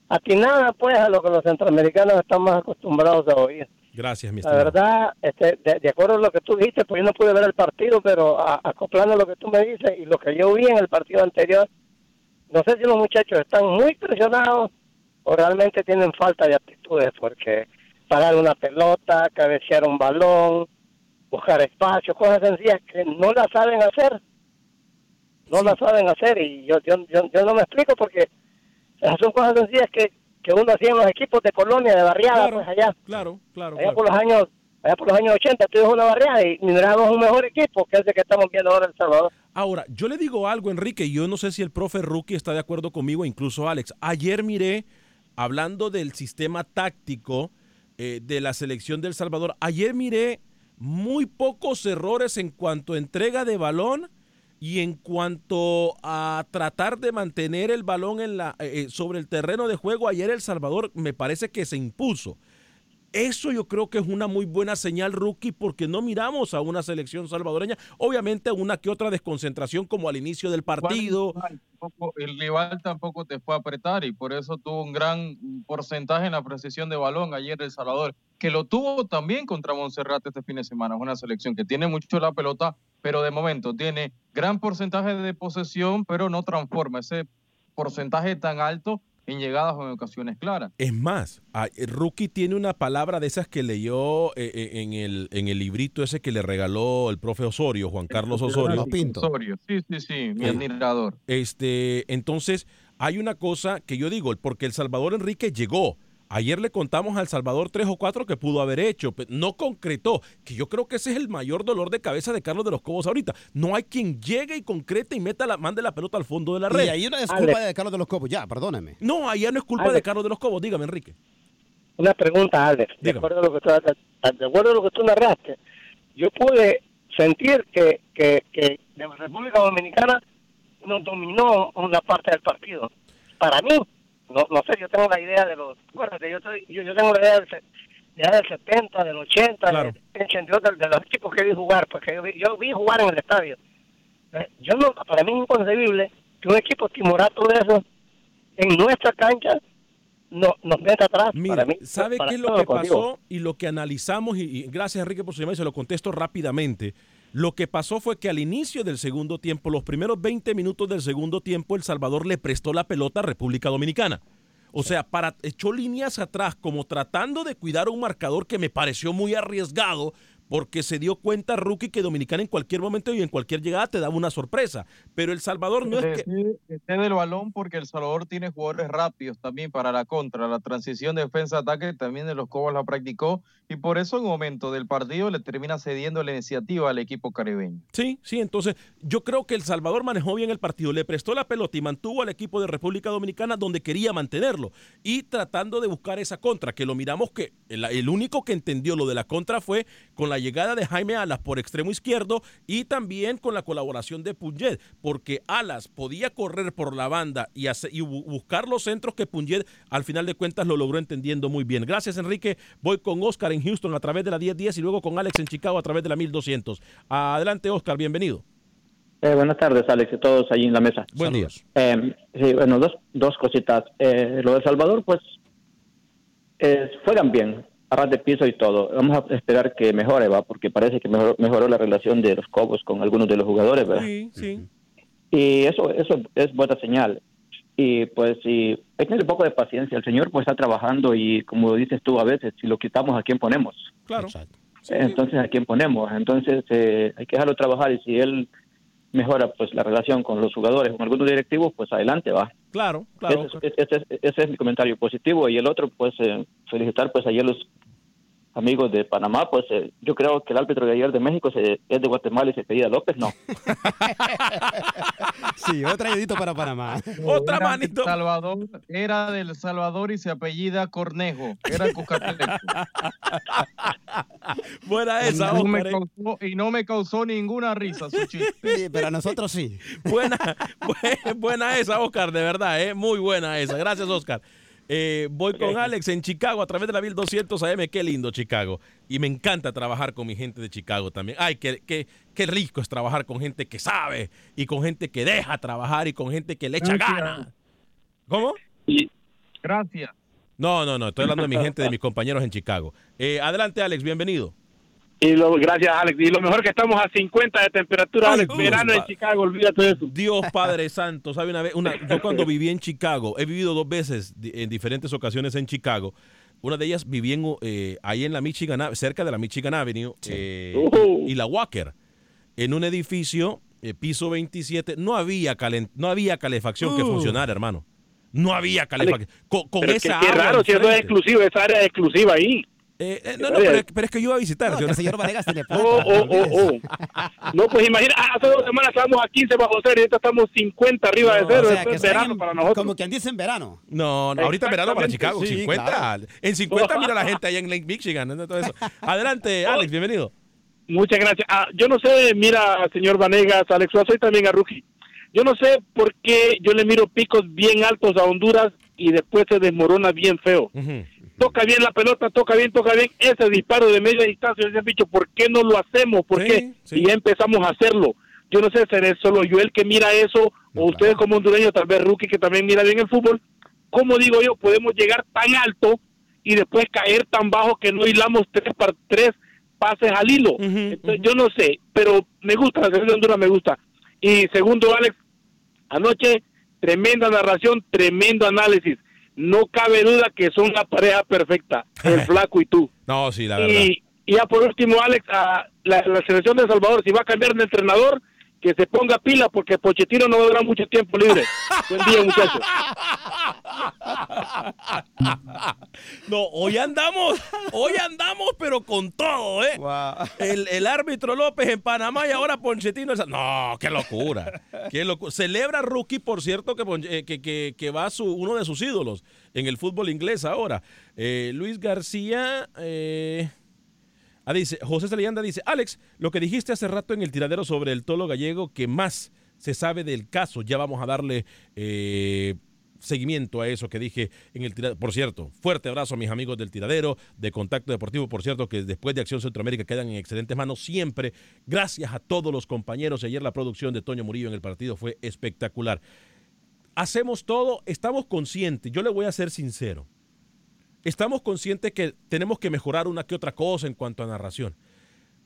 atinada pues a lo que los centroamericanos estamos acostumbrados a oír. Gracias, mi La estimado. verdad, este, de, de acuerdo a lo que tú dijiste, pues yo no pude ver el partido, pero a- acoplando lo que tú me dices y lo que yo vi en el partido anterior, no sé si los muchachos están muy presionados o realmente tienen falta de aptitudes, porque parar una pelota, cabecear un balón, buscar espacio, cosas sencillas que no las saben hacer. No las saben hacer y yo, yo, yo, yo no me explico porque son cosas sencillas que, que uno hacía en los equipos de colonia, de barriada, pues allá. Claro, claro. Allá por los años allá por los años 80 tuvimos una barriada y miramos un mejor equipo que ese que estamos viendo ahora en El Salvador. Ahora, yo le digo algo, Enrique, y yo no sé si el profe Rookie está de acuerdo conmigo, incluso Alex. Ayer miré, hablando del sistema táctico eh, de la selección del Salvador, ayer miré muy pocos errores en cuanto a entrega de balón y en cuanto a tratar de mantener el balón en la, eh, eh, sobre el terreno de juego. Ayer El Salvador me parece que se impuso. Eso yo creo que es una muy buena señal, rookie, porque no miramos a una selección salvadoreña. Obviamente una que otra desconcentración como al inicio del partido. El rival tampoco te fue a apretar y por eso tuvo un gran porcentaje en la precisión de balón ayer El Salvador, que lo tuvo también contra Montserrat este fin de semana. Es una selección que tiene mucho la pelota, pero de momento tiene gran porcentaje de posesión, pero no transforma ese porcentaje tan alto en llegadas o en ocasiones claras. Es más, a- el rookie tiene una palabra de esas que leyó eh, eh, en, el, en el librito ese que le regaló el profe Osorio, Juan Carlos Osorio. Osorio, sí, sí, sí, mi Eh, admirador. Este, entonces, hay una cosa que yo digo, porque El Salvador Enrique llegó Ayer le contamos a El Salvador tres o cuatro que pudo haber hecho, pero no concretó, que yo creo que ese es el mayor dolor de cabeza de Carlos de los Cobos ahorita. No hay quien llegue y concrete y meta la, mande la pelota al fondo de la red. Y ahí no es culpa de Carlos de los Cobos, ya, perdóneme. No, allá no es culpa Ale. de Carlos de los Cobos, dígame, Enrique. Una pregunta, Alex. De acuerdo, a lo que tú, de acuerdo a lo que tú narraste, yo pude sentir que, que, que la República Dominicana nos dominó una parte del partido. Para mí, no, no sé, yo tengo la idea de los... Acuérdate, yo, estoy- yo, yo tengo la idea del, ya del 70, del 80, Claro. del 82, del- de, los equipos que vi jugar, porque yo vi, yo vi jugar en el estadio. Eh, Yo no, para mí es inconcebible que un equipo timorato de eso en nuestra cancha no, nos meta atrás. Mira, para mí, ¿sabe para qué es lo que contigo. pasó y lo que analizamos? Y, y gracias, Enrique, por su llamada y se lo contesto rápidamente. Lo que pasó fue que al inicio del segundo tiempo, los primeros 20 minutos del segundo tiempo, El Salvador le prestó la pelota a República Dominicana. O sea, echó líneas atrás como tratando de cuidar un marcador que me pareció muy arriesgado porque se dio cuenta Rookie que Dominicana en cualquier momento y en cualquier llegada te daba una sorpresa. Pero El Salvador no es que... Esté del balón porque El Salvador tiene jugadores rápidos también para la contra. La transición defensa-ataque también de los Cobos la practicó y por eso en un momento del partido le termina cediendo la iniciativa al equipo caribeño. Sí, sí, entonces yo creo que El Salvador manejó bien el partido, le prestó la pelota y mantuvo al equipo de República Dominicana donde quería mantenerlo y tratando de buscar esa contra, que lo miramos que el, el único que entendió lo de la contra fue con la llegada de Jaime Alas por extremo izquierdo y también con la colaboración de Punjed, porque Alas podía correr por la banda y, hacer- y bu- buscar los centros que Punjed al final de cuentas lo logró entendiendo muy bien. Gracias Enrique, voy con Oscar en Houston a través de la 1010 y luego con Alex en Chicago a través de la 1200. Adelante Oscar, bienvenido. Eh, buenas tardes, Alex, y todos allí en la mesa. Buen día. Eh, sí, bueno, dos, dos cositas. Eh, lo de Salvador, pues, eh, juegan bien, a ras de piso y todo. Vamos a esperar que mejore, va, porque parece que mejoró, mejoró la relación de los Cobos con algunos de los jugadores, ¿verdad? Sí, sí. Y eso, eso es buena señal. Y pues sí, hay que tener un poco de paciencia. El señor pues está trabajando y como dices tú a veces, si lo quitamos, ¿a quién ponemos? Claro. Entonces, ¿a quién ponemos? Entonces, eh, hay que dejarlo trabajar y si él mejora pues la relación con los jugadores, con algunos directivos, pues adelante va. Claro, claro. Ese, es- ese es- ese es mi comentario positivo y el otro, pues eh, felicitar pues ayer los amigos de Panamá, pues eh, yo creo que el árbitro de ayer de México se, es de Guatemala y se pedía López, no. [laughs] Sí, otra ayudito para Panamá. [laughs] Otra Era manito. del Salvador, era del Salvador y se apellida Cornejo. Era Cucatleco. [laughs] Buena y, esa, no me y no me causó ninguna risa su chiste. Sí, pero a nosotros sí. Buena, bu- buena esa, Oscar, de verdad, ¿eh? muy buena esa. Gracias, Oscar. Eh, voy con Alex en Chicago a través de la 1200 AM. Qué lindo Chicago. Y me encanta trabajar con mi gente de Chicago también. Ay, qué, qué, qué rico es trabajar con gente que sabe y con gente que deja trabajar y con gente que le echa Gracias. ganas. ¿Cómo? Gracias. No, no, no. Estoy hablando de mi gente, de mis [laughs] compañeros en Chicago. Eh, adelante, Alex. Bienvenido. Y lo, gracias, Alex. Y lo mejor que estamos a 50 de temperatura, Alex. Verano en Chicago, olvídate de eso. Dios Padre Santo, ¿sabe una vez? Una, yo cuando viví en Chicago, he vivido dos veces en diferentes ocasiones en Chicago. Una de ellas viví en, eh, ahí en la Michigan, cerca de la Michigan Avenue eh, Ujú. y la Walker, en un edificio, eh, piso 27. No había, calen- no había calefacción que Uh. funcionara, hermano. No había calefacción. Con, con Pero es que esa qué agua raro, si eso es exclusivo, esa área es exclusiva ahí. Eh, eh, no, no, pero, es- pero es que yo iba a visitar. No, yo señor Vanegas tiene plata. Oh, oh, oh, oh. No, pues imagina, ah, hace dos semanas estábamos a 15 bajo cero y ahorita estamos 50 arriba de cero. o sea, Esto es verano en- para nosotros. Como quien dice en verano. No, no, ahorita verano para Chicago, sí, 50. claro. En 50 mira la gente allá en Lake Michigan. ¿no? Todo eso. Adelante, [laughs] Alex, bienvenido. Muchas gracias. Ah, yo no sé, mira, señor Vanegas, Alex Suazo y también a Rookie. Yo no sé por qué yo le miro picos bien altos a Honduras y después se desmorona bien feo. Toca bien la pelota, toca bien, toca bien. Ese disparo de media distancia, ese bicho, ¿por qué no lo hacemos? ¿Por qué? Y ya empezamos a hacerlo. Yo no sé, seré solo yo el que mira eso, o ustedes como hondureños, tal vez Rookie que también mira bien el fútbol. ¿Cómo digo yo? Podemos llegar tan alto y después caer tan bajo que no hilamos tres, par- tres pases al hilo. Entonces, yo no sé, pero me gusta, la selección de Honduras me gusta. Y segundo, Alex, anoche, tremenda narración, tremendo análisis. No cabe duda que son la pareja perfecta, el [laughs] flaco y tú. No, sí, la verdad. Y, y ya por último, Alex, a la, la selección de El Salvador, si va a cambiar de entrenador, que se ponga pila porque Pochettino no va a durar mucho tiempo libre. Buen día, muchachos. No, hoy andamos, hoy andamos, pero con todo, ¿eh? El, el árbitro López en Panamá y ahora Ponchetino. esa- No, qué locura. Qué locu- Celebra Rookie, por cierto, que, que- que va su, uno de sus ídolos en el fútbol inglés ahora. Eh, Luis García. eh, Ah, dice, José Salianda dice, Alex, lo que dijiste hace rato en el tiradero sobre el tolo gallego, que más se sabe del caso, ya vamos a darle eh, seguimiento a eso que dije en el tiradero. Por cierto, fuerte abrazo a mis amigos del tiradero, de Contacto Deportivo, por cierto, que después de Acción Centroamérica quedan en excelentes manos siempre. Gracias a todos los compañeros. Ayer la producción de Toño Murillo en el partido fue espectacular. Hacemos todo, estamos conscientes, yo le voy a ser sincero. Estamos conscientes que tenemos que mejorar una que otra cosa en cuanto a narración,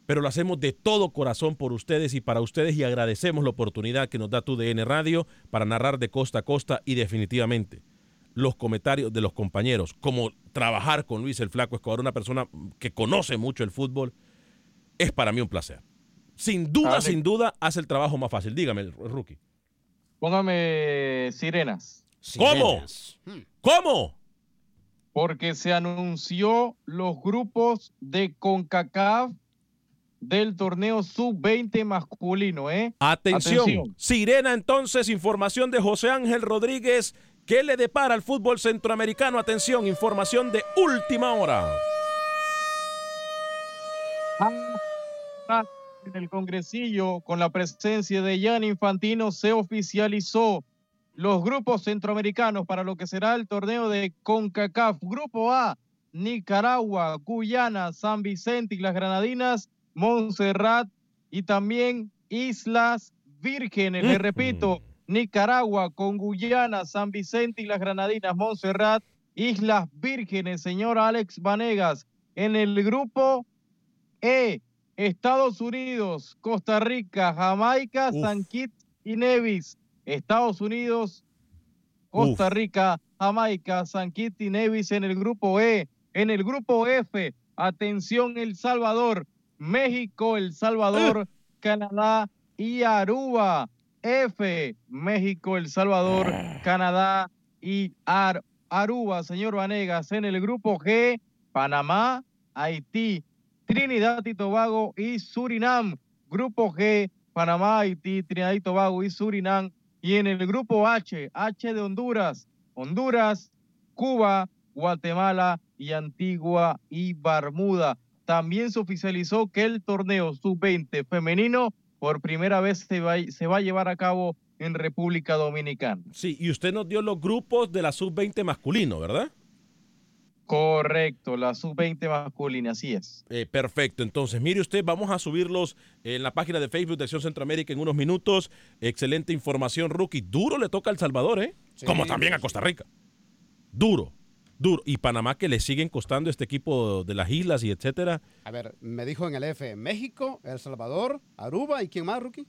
pero lo hacemos de todo corazón por ustedes y para ustedes y agradecemos la oportunidad que nos da TUDN Radio para narrar de costa a costa y definitivamente los comentarios de los compañeros, como trabajar con Luis el Flaco Escobar, una persona que conoce mucho el fútbol, es para mí un placer. Sin duda, Alex. sin duda, hace el trabajo más fácil. Dígame, Rookie. Póngame sirenas. ¿Cómo? ¿Cómo? Porque se anunció los grupos de CONCACAF del torneo sub-20 masculino, ¿eh? Atención. Sirena, entonces, información de José Ángel Rodríguez. ¿Qué le depara al fútbol centroamericano? Atención, información de última hora. Ah, En el congresillo, con la presencia de Jan Infantino, se oficializó los grupos centroamericanos para lo que será el torneo de CONCACAF. Grupo A, Nicaragua, Guyana, San Vicente y las Granadinas, Montserrat y también Islas Vírgenes. Le repito, Nicaragua con Guyana, San Vicente y las Granadinas, Montserrat, Islas Vírgenes, señor Alex Vanegas. En el grupo E, Estados Unidos, Costa Rica, Jamaica, San Kitts y Nevis. Estados Unidos, Costa Rica, Jamaica, San Kitts y Nevis en el grupo E. En el grupo F, atención El Salvador, México, El Salvador, Canadá y Aruba. F, México, El Salvador, Canadá y Ar- Aruba, señor Vanegas. En el grupo G, Panamá, Haití, Trinidad y Tobago y Surinam. Grupo G, Panamá, Haití, Trinidad y Tobago y Surinam. Y en el grupo H, H de Honduras, Honduras, Cuba, Guatemala y Antigua y Bermuda. También se oficializó que el torneo sub-20 femenino por primera vez se va, se va a llevar a cabo en República Dominicana. Sí, y usted nos dio los grupos de la sub-20 masculino, ¿verdad? Correcto, la sub-20 masculina, así es. Eh, perfecto, entonces mire usted, vamos a subirlos en la página de Facebook de Acción Centroamérica en unos minutos. Excelente información, rookie. Duro le toca a El Salvador, ¿eh? Sí. Como también a Costa Rica. Duro, duro. Y Panamá que le siguen costando este equipo de las islas y etcétera. A ver, me dijo en el F, México, El Salvador, Aruba y quién más, Rookie.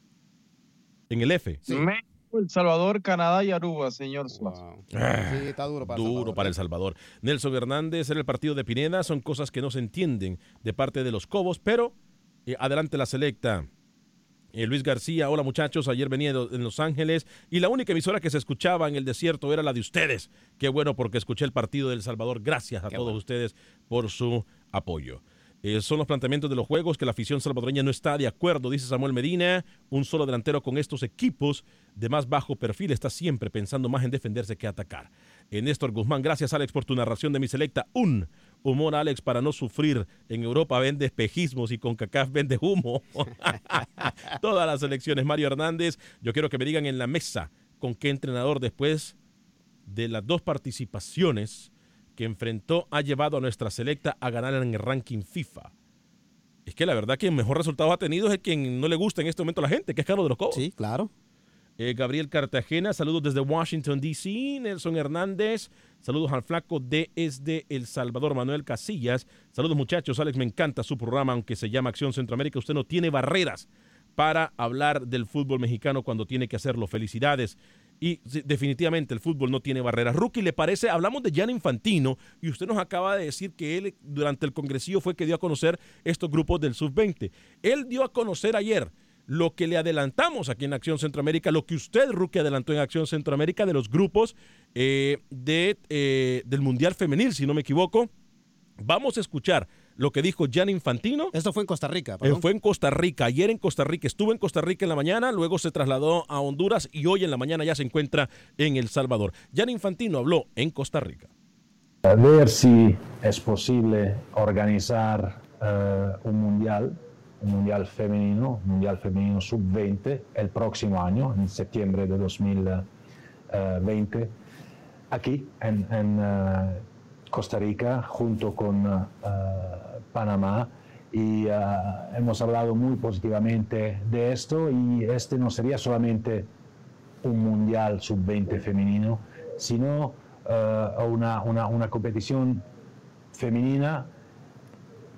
En el F. México, El Salvador, Canadá y Aruba, señor Suazo. Sí, está duro para El Duro Salvador, para ¿eh? El Salvador. Nelson Hernández era el partido de Pineda. Son cosas que no se entienden de parte de los Cobos, pero eh, adelante la selecta. Eh, Luis García, hola muchachos, ayer venía de- en Los Ángeles y la única emisora que se escuchaba en el desierto era la de ustedes. Qué bueno porque escuché el partido del Salvador. Gracias a todos ustedes por su apoyo. Eh, son los planteamientos de los juegos que la afición salvadoreña no está de acuerdo, dice Samuel Medina. Un solo delantero con estos equipos de más bajo perfil está siempre pensando más en defenderse que atacar. Eh, Néstor Guzmán, gracias Alex por tu narración de mi selecta. Un humor Alex para no sufrir. En Europa vende espejismos y con CACAF vende humo. [laughs] Todas las elecciones. Mario Hernández, yo quiero que me digan en la mesa con qué entrenador después de las dos participaciones que enfrentó ha llevado a nuestra selecta a ganar en el ranking FIFA. Es que la verdad que el mejor resultado ha tenido es el quien no le gusta en este momento a la gente, que es Carlos de los Cobos. Sí, claro. Eh, Gabriel Cartagena, saludos desde Washington, D.C. Nelson Hernández, saludos al flaco desde El Salvador, Manuel Casillas. Saludos muchachos, Alex, me encanta su programa, aunque se llama Acción Centroamérica. Usted no tiene barreras para hablar del fútbol mexicano cuando tiene que hacerlo. Felicidades. Y definitivamente el fútbol no tiene barreras. Rookie, ¿le parece? Hablamos de Jan Infantino y usted nos acaba de decir que él durante el congresillo fue que dio a conocer estos grupos del sub-20. Él dio a conocer ayer lo que le adelantamos aquí en Acción Centroamérica, lo que usted, Rookie, adelantó en Acción Centroamérica de los grupos eh, de, eh, del Mundial Femenil, si no me equivoco. Vamos a escuchar lo que dijo Jan Infantino. Esto fue en Costa Rica. Eh, fue en Costa Rica, ayer en Costa Rica. Estuvo en Costa Rica en la mañana, luego se trasladó a Honduras y hoy en la mañana ya se encuentra en El Salvador. Jan Infantino habló en Costa Rica. A ver si es posible organizar eh, un mundial, un mundial femenino, un mundial femenino sub-20 el próximo año, en septiembre de 2020, aquí en, en eh, Costa Rica, junto con eh, Panamá. Y eh, hemos hablado muy positivamente de esto y este no sería solamente un mundial sub-20 femenino, sino eh, una, una, una competición femenina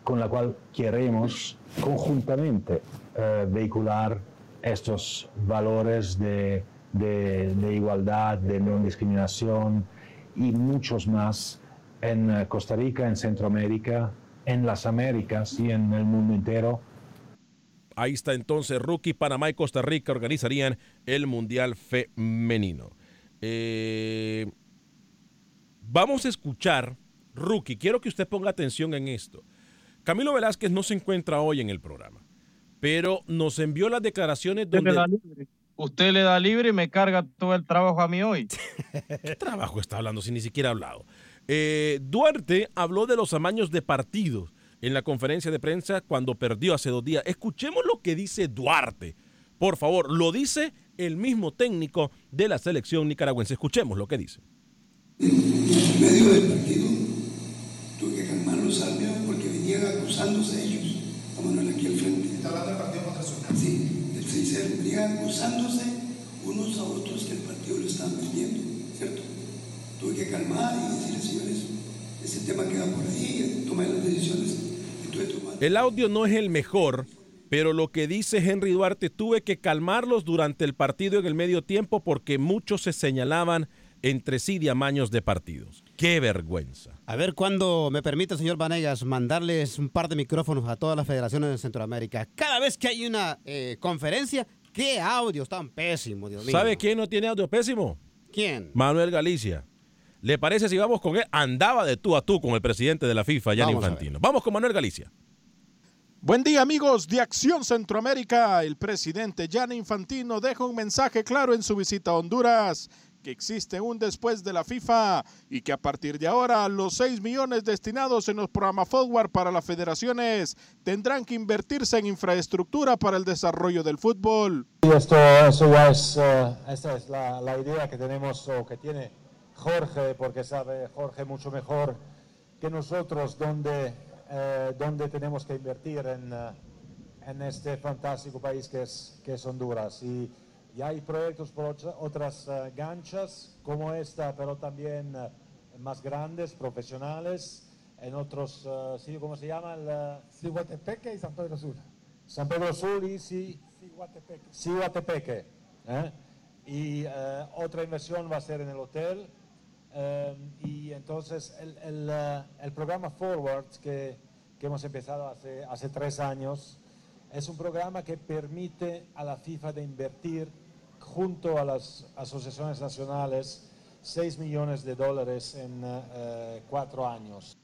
con la cual queremos conjuntamente eh, vehicular estos valores de, de- de igualdad, de no discriminación y muchos más en eh, Costa Rica, en Centroamérica, en las Américas y en el mundo entero. Ahí está entonces Rookie, Panamá y Costa Rica organizarían el Mundial Femenino. Eh, vamos a escuchar, Rookie, quiero que usted ponga atención en esto. Camilo Velázquez no se encuentra hoy en el programa, pero nos envió las declaraciones Usted donde... Usted le da libre y me carga todo el trabajo a mí hoy. [laughs] ¿Qué trabajo está hablando si ni siquiera ha hablado? Eh, Duarte habló de los amaños de partidos en la conferencia de prensa cuando perdió hace dos días. Escuchemos lo que dice Duarte. Por favor, lo dice el mismo técnico de la selección nicaragüense. Escuchemos lo que dice. En medio del partido tuve que calmar los árbitros porque venían acusándose ellos. A Manuel aquí al frente. ¿Está hablando del partido contra? Sí, del 6 Venían acusándose unos a otros que el partido lo estaban perdiendo, ¿cierto? Tuve que calmar y decirle, señores, ese tema queda por ahí, tomé las decisiones tomar. El audio no es el mejor, pero lo que dice Henry Duarte, tuve que calmarlos durante el partido en el medio tiempo porque muchos se señalaban entre sí de amaños de partidos. ¡Qué vergüenza! A ver cuándo me permite, señor Vanegas, mandarles un par de micrófonos a todas las federaciones de Centroamérica. Cada vez que hay una eh, conferencia, qué audios tan pésimos, Dios mío. ¿Sabe quién no tiene audio pésimo? ¿Quién? Manuel Galicia. ¿Le parece si vamos con él? Andaba de tú a tú con el presidente de la FIFA, Vamos a Infantino. Vamos con Manuel Galicia. Buen día amigos de Acción Centroamérica. El presidente Gianni Infantino deja un mensaje claro en su visita a Honduras, que existe un después de la FIFA y que a partir de ahora los 6 millones destinados en los programas Forward para las federaciones tendrán que invertirse en infraestructura para el desarrollo del fútbol. Y esto, eso ya es, eh, esta es la, la idea que tenemos o que tiene Jorge, porque sabe Jorge mucho mejor que nosotros dónde, eh, dónde tenemos que invertir en, eh, en este fantástico país que es, que es Honduras. Y, y hay proyectos por otra- otras eh, ganchas como esta, pero también eh, más grandes, profesionales, en otros eh, sitios, ¿cómo se llama? El, Ciguatepeque y San Pedro Sur. San Pedro Sur y sí, Ciguatepeque. Ciguatepeque. ¿eh? Y otra inversión va a ser en el hotel. Eh, y entonces el, el, eh, el programa Forward que, que hemos empezado hace, hace tres años es un programa que permite a la FIFA de invertir junto a las asociaciones nacionales 6 millones de dólares en eh, cuatro años.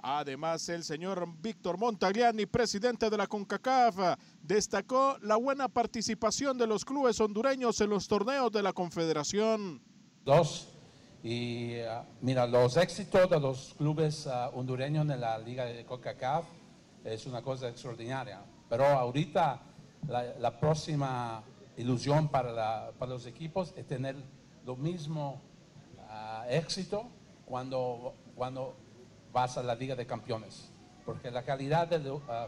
Además, el señor Víctor Montagliani, presidente de la CONCACAF, destacó la buena participación de los clubes hondureños en los torneos de la Confederación. Dos. Y eh, mira, los éxitos de los clubes ah, hondureños en la Liga de CONCACAF es una cosa extraordinaria. Pero ahorita la, la próxima ilusión para, la- para los equipos es tener lo mismo ah, éxito cuando, cuando vas a la Liga de Campeones. Porque la calidad del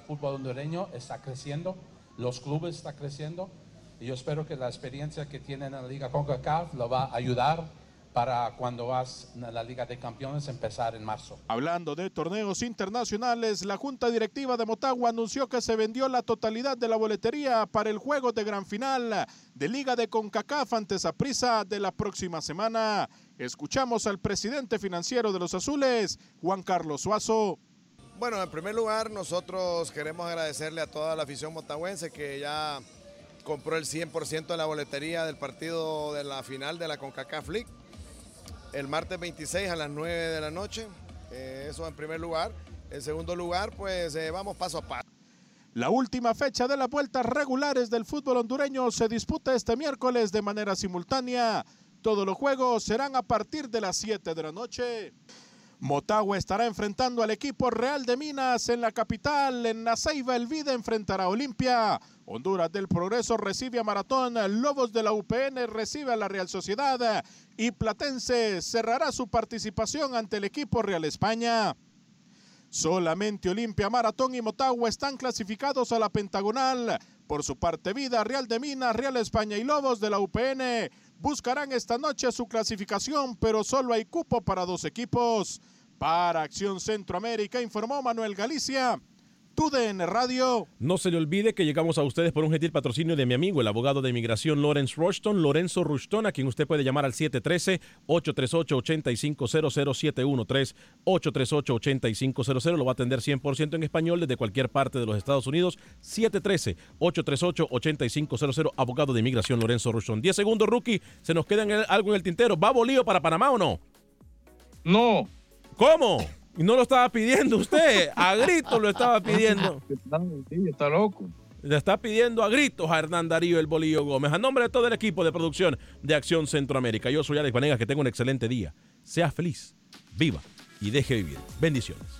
fútbol hondureño está creciendo, los clubes están creciendo. Y yo espero que la experiencia que tienen en la Liga CONCACAF lo va a ayudar para cuando vas a la Liga de Campeones empezar en marzo. Hablando de torneos internacionales, la Junta Directiva de Motagua anunció que se vendió la totalidad de la boletería para el juego de gran final de Liga de CONCACAF ante Saprissa de la próxima semana. Escuchamos al presidente financiero de los Azules, Juan Carlos Suazo. Bueno, en primer lugar, nosotros queremos agradecerle a toda la afición motagüense que ya compró el 100% de la boletería del partido de la final de la CONCACAF League. El martes 26 a las 9 de la noche. Eh, eso en primer lugar. En segundo lugar, pues eh, vamos paso a paso. La última fecha de las vueltas regulares del fútbol hondureño se disputa este miércoles de manera simultánea. Todos los juegos serán a partir de las 7 de la noche. Motagua estará enfrentando al equipo Real de Minas en la capital. En la Ceiba el Vida enfrentará a Olimpia. Honduras del Progreso recibe a Maratón. Lobos de la UPN recibe a la Real Sociedad. Y Platense cerrará su participación ante el equipo Real España. Solamente Olimpia, Maratón y Motagua están clasificados a la pentagonal. Por su parte, Vida, Real de Minas, Real España y Lobos de la UPN buscarán esta noche su clasificación, pero solo hay cupo para dos equipos. Para Acción Centroamérica, informó Manuel Galicia. TUDN Radio. No se le olvide que llegamos a ustedes por un gentil patrocinio de mi amigo, el abogado de inmigración Lawrence Rushton, Lorenzo Rushton, a quien usted puede llamar al 713-838-8500, 713-838-8500. Lo va a atender 100% en español desde cualquier parte de los Estados Unidos. 713-838-8500, abogado de inmigración Lorenzo Rushton. 10 segundos, rookie. ¿Se nos queda algo en el tintero? ¿Va Bolío para Panamá o no? No. ¿Cómo? Y no lo estaba pidiendo usted, a gritos lo estaba pidiendo. Está loco. Le está pidiendo a gritos a Hernán Darío el Bolillo Gómez. A nombre de todo el equipo de producción de Acción Centroamérica. Yo soy Alex Vanegas, que tenga un excelente día. Sea feliz, viva y deje vivir. Bendiciones.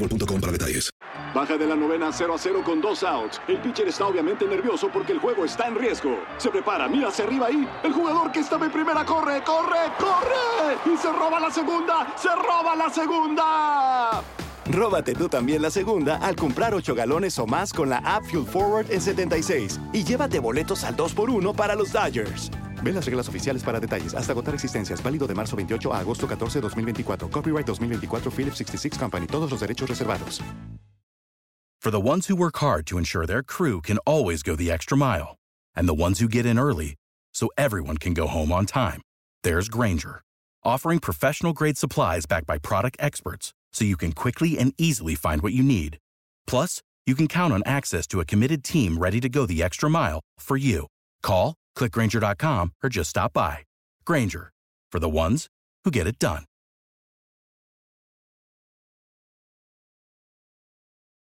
boostmobile.com para detalles. Baja de la novena 0 a 0 con dos outs. El pitcher está obviamente nervioso porque el juego está en riesgo. Se prepara, mira hacia arriba ahí. El jugador que estaba en primera corre, corre, corre. Y se roba la segunda, se roba la segunda. Róbate tú también la segunda al comprar 8 galones o más con la app Fuel Forward en 76 y llévate boletos al 2x1 para los Dodgers. Ve las reglas oficiales para detalles. Hasta agotar existencias. Válido de marzo 28 a agosto 14, 2024. Copyright 2024 Philips 66 Company. Todos los derechos reservados. For the ones who work hard to ensure their crew can always go the extra mile, and the ones who get in early so everyone can go home on time, there's Granger, offering professional grade supplies backed by product experts so you can quickly and easily find what you need. Plus, you can count on access to a committed team ready to go the extra mile for you. Call, clickgranger.com, or just stop by. Granger, for the ones who get it done.